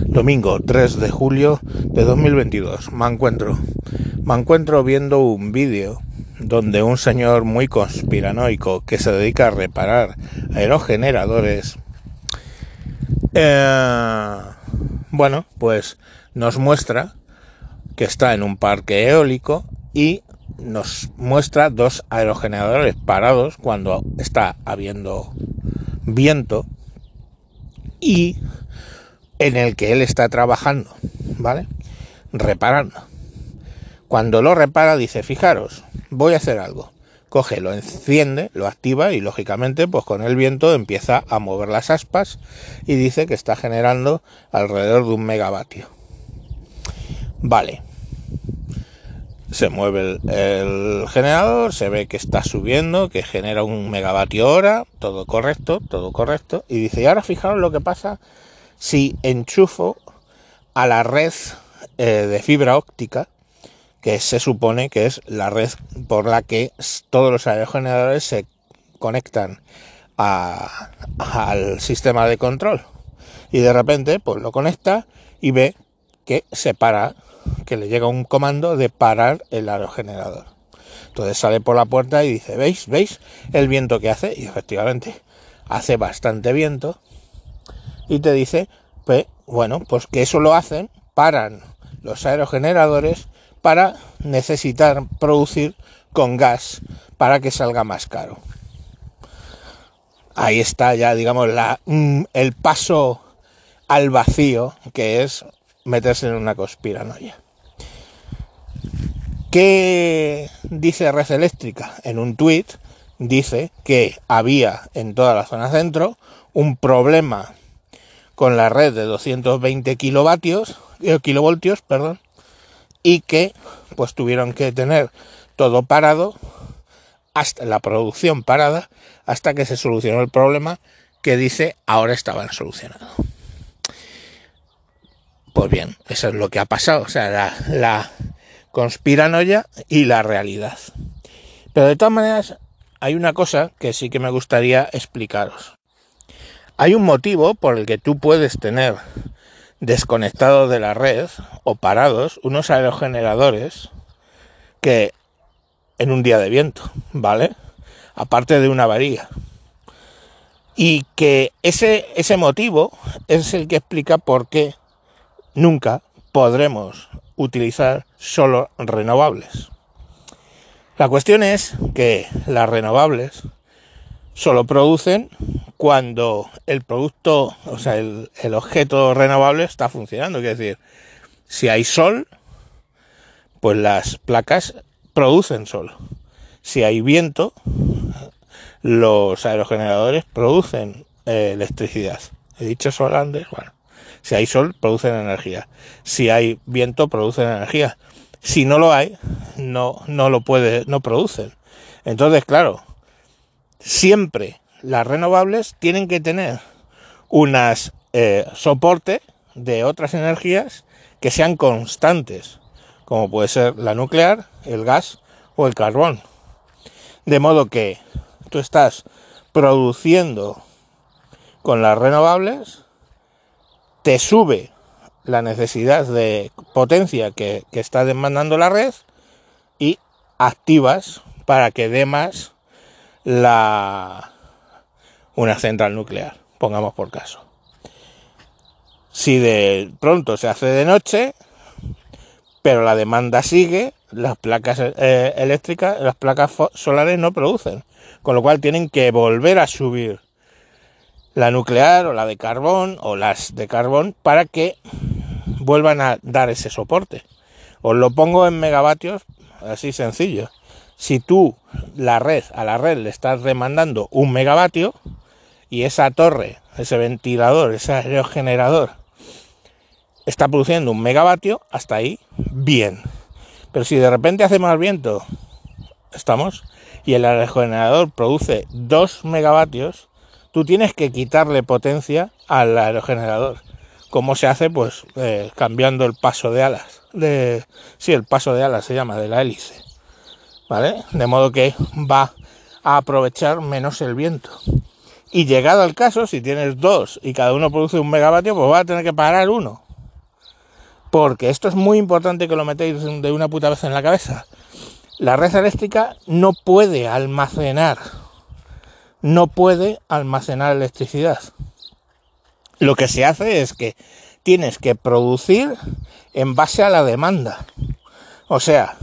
Domingo 3 de julio de 2022. Me encuentro. Me encuentro viendo un vídeo donde un señor muy conspiranoico que se dedica a reparar aerogeneradores. Eh, bueno, pues nos muestra que está en un parque eólico y nos muestra dos aerogeneradores parados cuando está habiendo viento y en el que él está trabajando, ¿vale? Reparando. Cuando lo repara dice, fijaros, voy a hacer algo. Coge, lo enciende, lo activa y lógicamente pues con el viento empieza a mover las aspas y dice que está generando alrededor de un megavatio. Vale. Se mueve el, el, generador, se ve que está subiendo, que genera un megavatio hora, todo correcto, todo correcto. Y dice, y ahora fijaros lo que pasa si enchufo a la red eh, de fibra óptica, que se supone que es la red por la que todos los aerogeneradores se conectan a, al sistema de control. Y de repente, pues lo conecta y ve que se para, que le llega un comando de parar el aerogenerador. Entonces sale por la puerta y dice, ¿veis? ¿Veis el viento que hace? Y efectivamente, hace bastante viento y te dice, pues, bueno, pues que eso lo hacen, paran los aerogeneradores para necesitar producir con gas para que salga más caro. Ahí está ya, digamos, mm, el paso al vacío que es meterse en una conspiranoia. ¿Qué dice Red Eléctrica? En un tuit dice que había en toda la zona centro un problema con la red de 220 kilovatios, eh, kilovoltios, perdón, y que pues tuvieron que tener todo parado hasta la producción parada hasta que se solucionó el problema que dice ahora estaban solucionado. Pues bien, eso es lo que ha pasado, o sea, la, la conspiranoia y la realidad. Pero de todas maneras, hay una cosa que sí que me gustaría explicaros. Hay un motivo por el que tú puedes tener desconectados de la red o parados unos aerogeneradores que en un día de viento, ¿vale? Aparte de una varilla. Y que ese, ese motivo es el que explica por qué nunca podremos utilizar solo renovables. La cuestión es que las renovables solo producen cuando el producto, o sea, el, objeto renovable está funcionando. Es decir, si hay sol, pues las placas producen sol. Si hay viento, los aerogeneradores producen eh, electricidad. He dicho sol antes, bueno. Si hay sol, producen energía. Si hay viento, producen energía. Si no lo hay, no, no lo puede, no producen. Entonces, claro, siempre las renovables tienen que tener unas eh, soporte de otras energías que sean constantes, como puede ser la nuclear, el gas o el carbón. De modo que tú estás produciendo con las renovables, te sube la necesidad de potencia que, que está demandando la red y activas para que dé más la una central nuclear, pongamos por caso. Si de pronto se hace de noche, pero la demanda sigue, las placas eh, eléctricas, las placas solares no producen, con lo cual tienen que volver a subir la nuclear o la de carbón o las de carbón para que vuelvan a dar ese soporte. Os lo pongo en megavatios, así sencillo si tú la red a la red le estás demandando un megavatio y esa torre, ese ventilador, ese aerogenerador está produciendo un megavatio, hasta ahí bien. Pero si de repente hace más viento, estamos, y el aerogenerador produce 2 megavatios, tú tienes que quitarle potencia al aerogenerador. ¿Cómo se hace? Pues eh, cambiando el paso de alas. De, sí, el paso de alas se llama, de la hélice. ¿vale? De modo que va a aprovechar menos el viento. Y llegado al caso, si tienes dos y cada uno produce un megavatio, pues va a tener que parar uno. Porque esto es muy importante que lo metéis de una puta vez en la cabeza. La red eléctrica no puede almacenar, no puede almacenar electricidad. Lo que se hace es que tienes que producir en base a la demanda. O sea,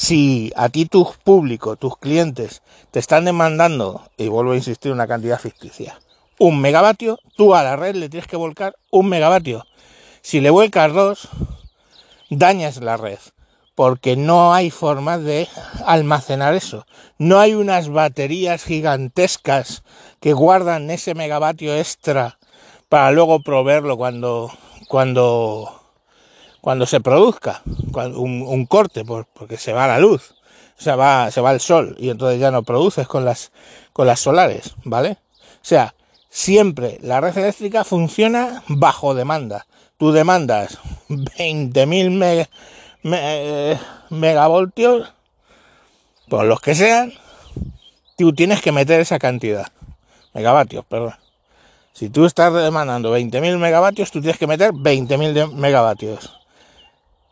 si a ti tu público, tus clientes, te están demandando, y vuelvo a insistir, una cantidad ficticia, un megavatio, tú a la red le tienes que volcar un megavatio. Si le vuelcas dos, dañas la red, porque no hay forma de almacenar eso. No hay unas baterías gigantescas que guardan ese megavatio extra para luego proveerlo cuando, cuando cuando se produzca un, corte, porque se va la luz, o va, se va el sol y entonces ya no produces con las, con las solares, ¿vale? O sea, siempre la red eléctrica funciona bajo demanda. Tú demandas 20.000 eh, megavoltios, por los que sean, tú tienes que meter esa cantidad. Megavatios, perdón. Si tú estás demandando 20.000 megavatios, tú tienes que meter 20.000 megavatios.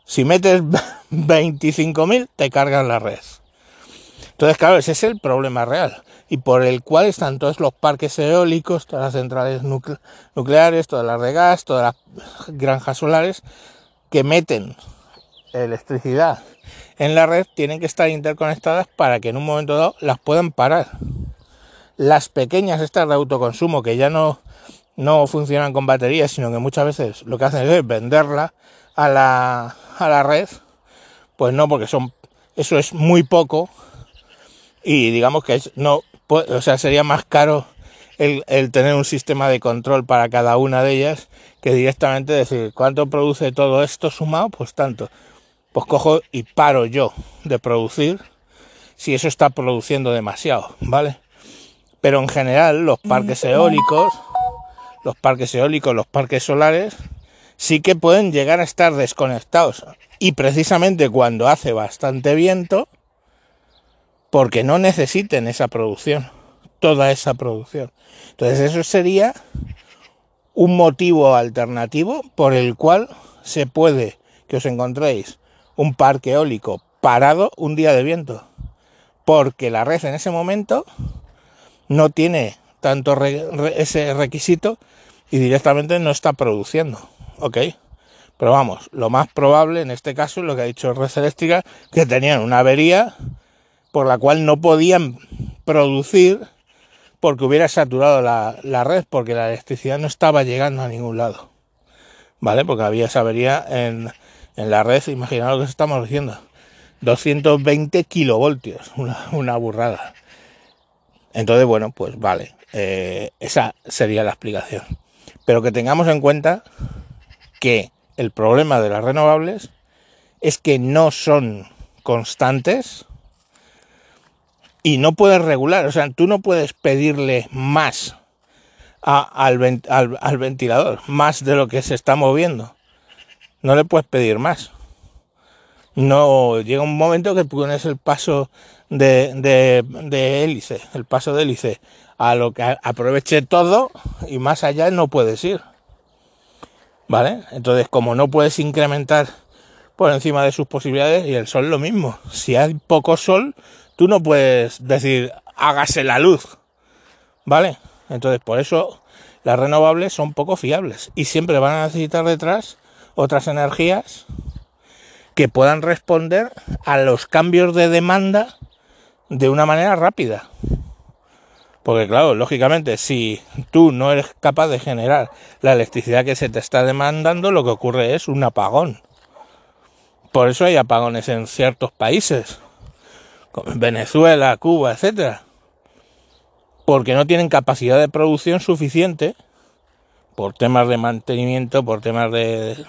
Si metes 25.000, te cargan la red. Entonces, claro, ese es el problema real y por el cual están todos los parques eólicos, todas las centrales nucleares, todas las de gas, todas las granjas solares que meten electricidad en la red tienen que estar interconectadas para que en un momento dado las puedan parar. Las pequeñas estas de autoconsumo que ya no, no funcionan con baterías, sino que muchas veces lo que hacen es venderla a la, a la red, pues no, porque son eso es muy poco y digamos que no, o sea, sería más caro el, el, tener un sistema de control para cada una de ellas que directamente decir cuánto produce todo esto sumado, pues tanto. Pues cojo y paro yo de producir si eso está produciendo demasiado, ¿vale? Pero en general los parques eólicos, los parques eólicos, los parques solares, sí que pueden llegar a estar desconectados. Y precisamente cuando hace bastante viento, porque no necesiten esa producción, toda esa producción. Entonces eso sería un motivo alternativo por el cual se puede que os encontréis un parque eólico parado un día de viento, porque la red en ese momento no tiene tanto ese requisito y directamente no está produciendo ok. Pero vamos, lo más probable en este caso, lo que ha dicho Red Eléctrica, que tenían una avería por la cual no podían producir porque hubiera saturado la, red, porque la electricidad no estaba llegando a ningún lado. ¿Vale? Porque había esa avería en, la red, imaginaos lo que estamos diciendo. 220 kilovoltios, una, burrada. Entonces, bueno, pues vale, eh, esa sería la explicación. Pero que tengamos en cuenta que el problema de las renovables es que no son constantes y no puedes regular, o sea, tú no puedes pedirle más al, ventilador, más de lo que se está moviendo. No le puedes pedir más. No llega un momento que pones el paso de, de, de hélice, el paso de hélice, a lo que aproveche todo y más allá no puedes ir. ¿Vale? Entonces, como no puedes incrementar por encima de sus posibilidades, y el sol lo mismo. Si hay poco sol, tú no puedes decir hágase la luz. ¿Vale? Entonces, por eso las renovables son poco fiables y siempre van a necesitar detrás otras energías que puedan responder a los cambios de demanda de una manera rápida. Porque claro, lógicamente, si tú no eres capaz de generar la electricidad que se te está demandando, lo que ocurre es un apagón. Por eso hay apagones en ciertos países, como en Venezuela, Cuba, etcétera. Porque no tienen capacidad de producción suficiente por temas de mantenimiento, por temas de,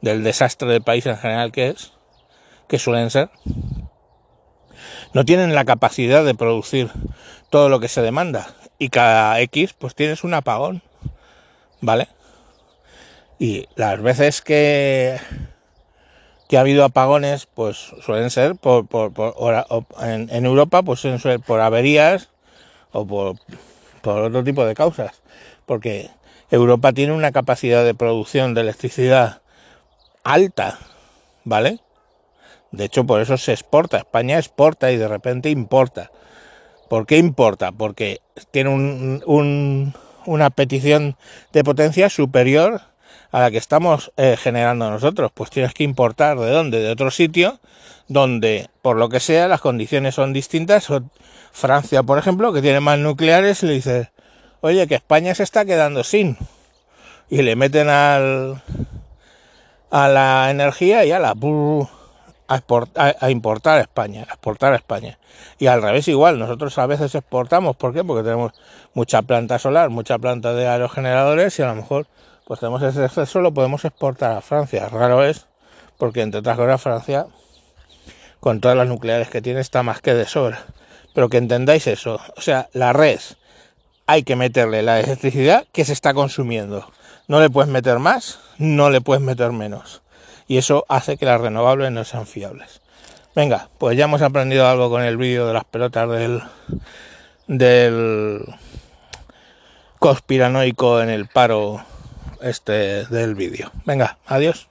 del desastre del país en general que es, que suelen ser. No tienen la capacidad de producir todo lo que se demanda. Y cada X, pues tienes un apagón. ¿Vale? Y las veces que, que ha habido apagones, pues suelen ser por, por, en, en, Europa, pues suelen ser por averías o por, por otro tipo de causas. Porque Europa tiene una capacidad de producción de electricidad alta, ¿vale? De hecho, por eso se exporta. España exporta y de repente importa. ¿Por qué importa? Porque tiene un, una petición de potencia superior a la que estamos eh, generando nosotros. Pues tienes que importar de dónde? De otro sitio donde, por lo que sea, las condiciones son distintas. Francia, por ejemplo, que tiene más nucleares, le dice, oye, que España se está quedando sin. Y le meten al, a la energía y a la a, importar a España, a exportar a España. Y al revés igual, nosotros a veces exportamos, ¿por qué? Porque tenemos mucha planta solar, mucha planta de aerogeneradores y a lo mejor pues tenemos ese exceso, lo podemos exportar a Francia. Raro es, porque entre otras cosas Francia, con todas las nucleares que tiene, está más que de sobra. Pero que entendáis eso, o sea, la red hay que meterle la electricidad que se está consumiendo. No le puedes meter más, no le puedes meter menos y eso hace que las renovables no sean fiables. Venga, pues ya hemos aprendido algo con el vídeo de las pelotas del, del conspiranoico en el paro este del vídeo. Venga, adiós.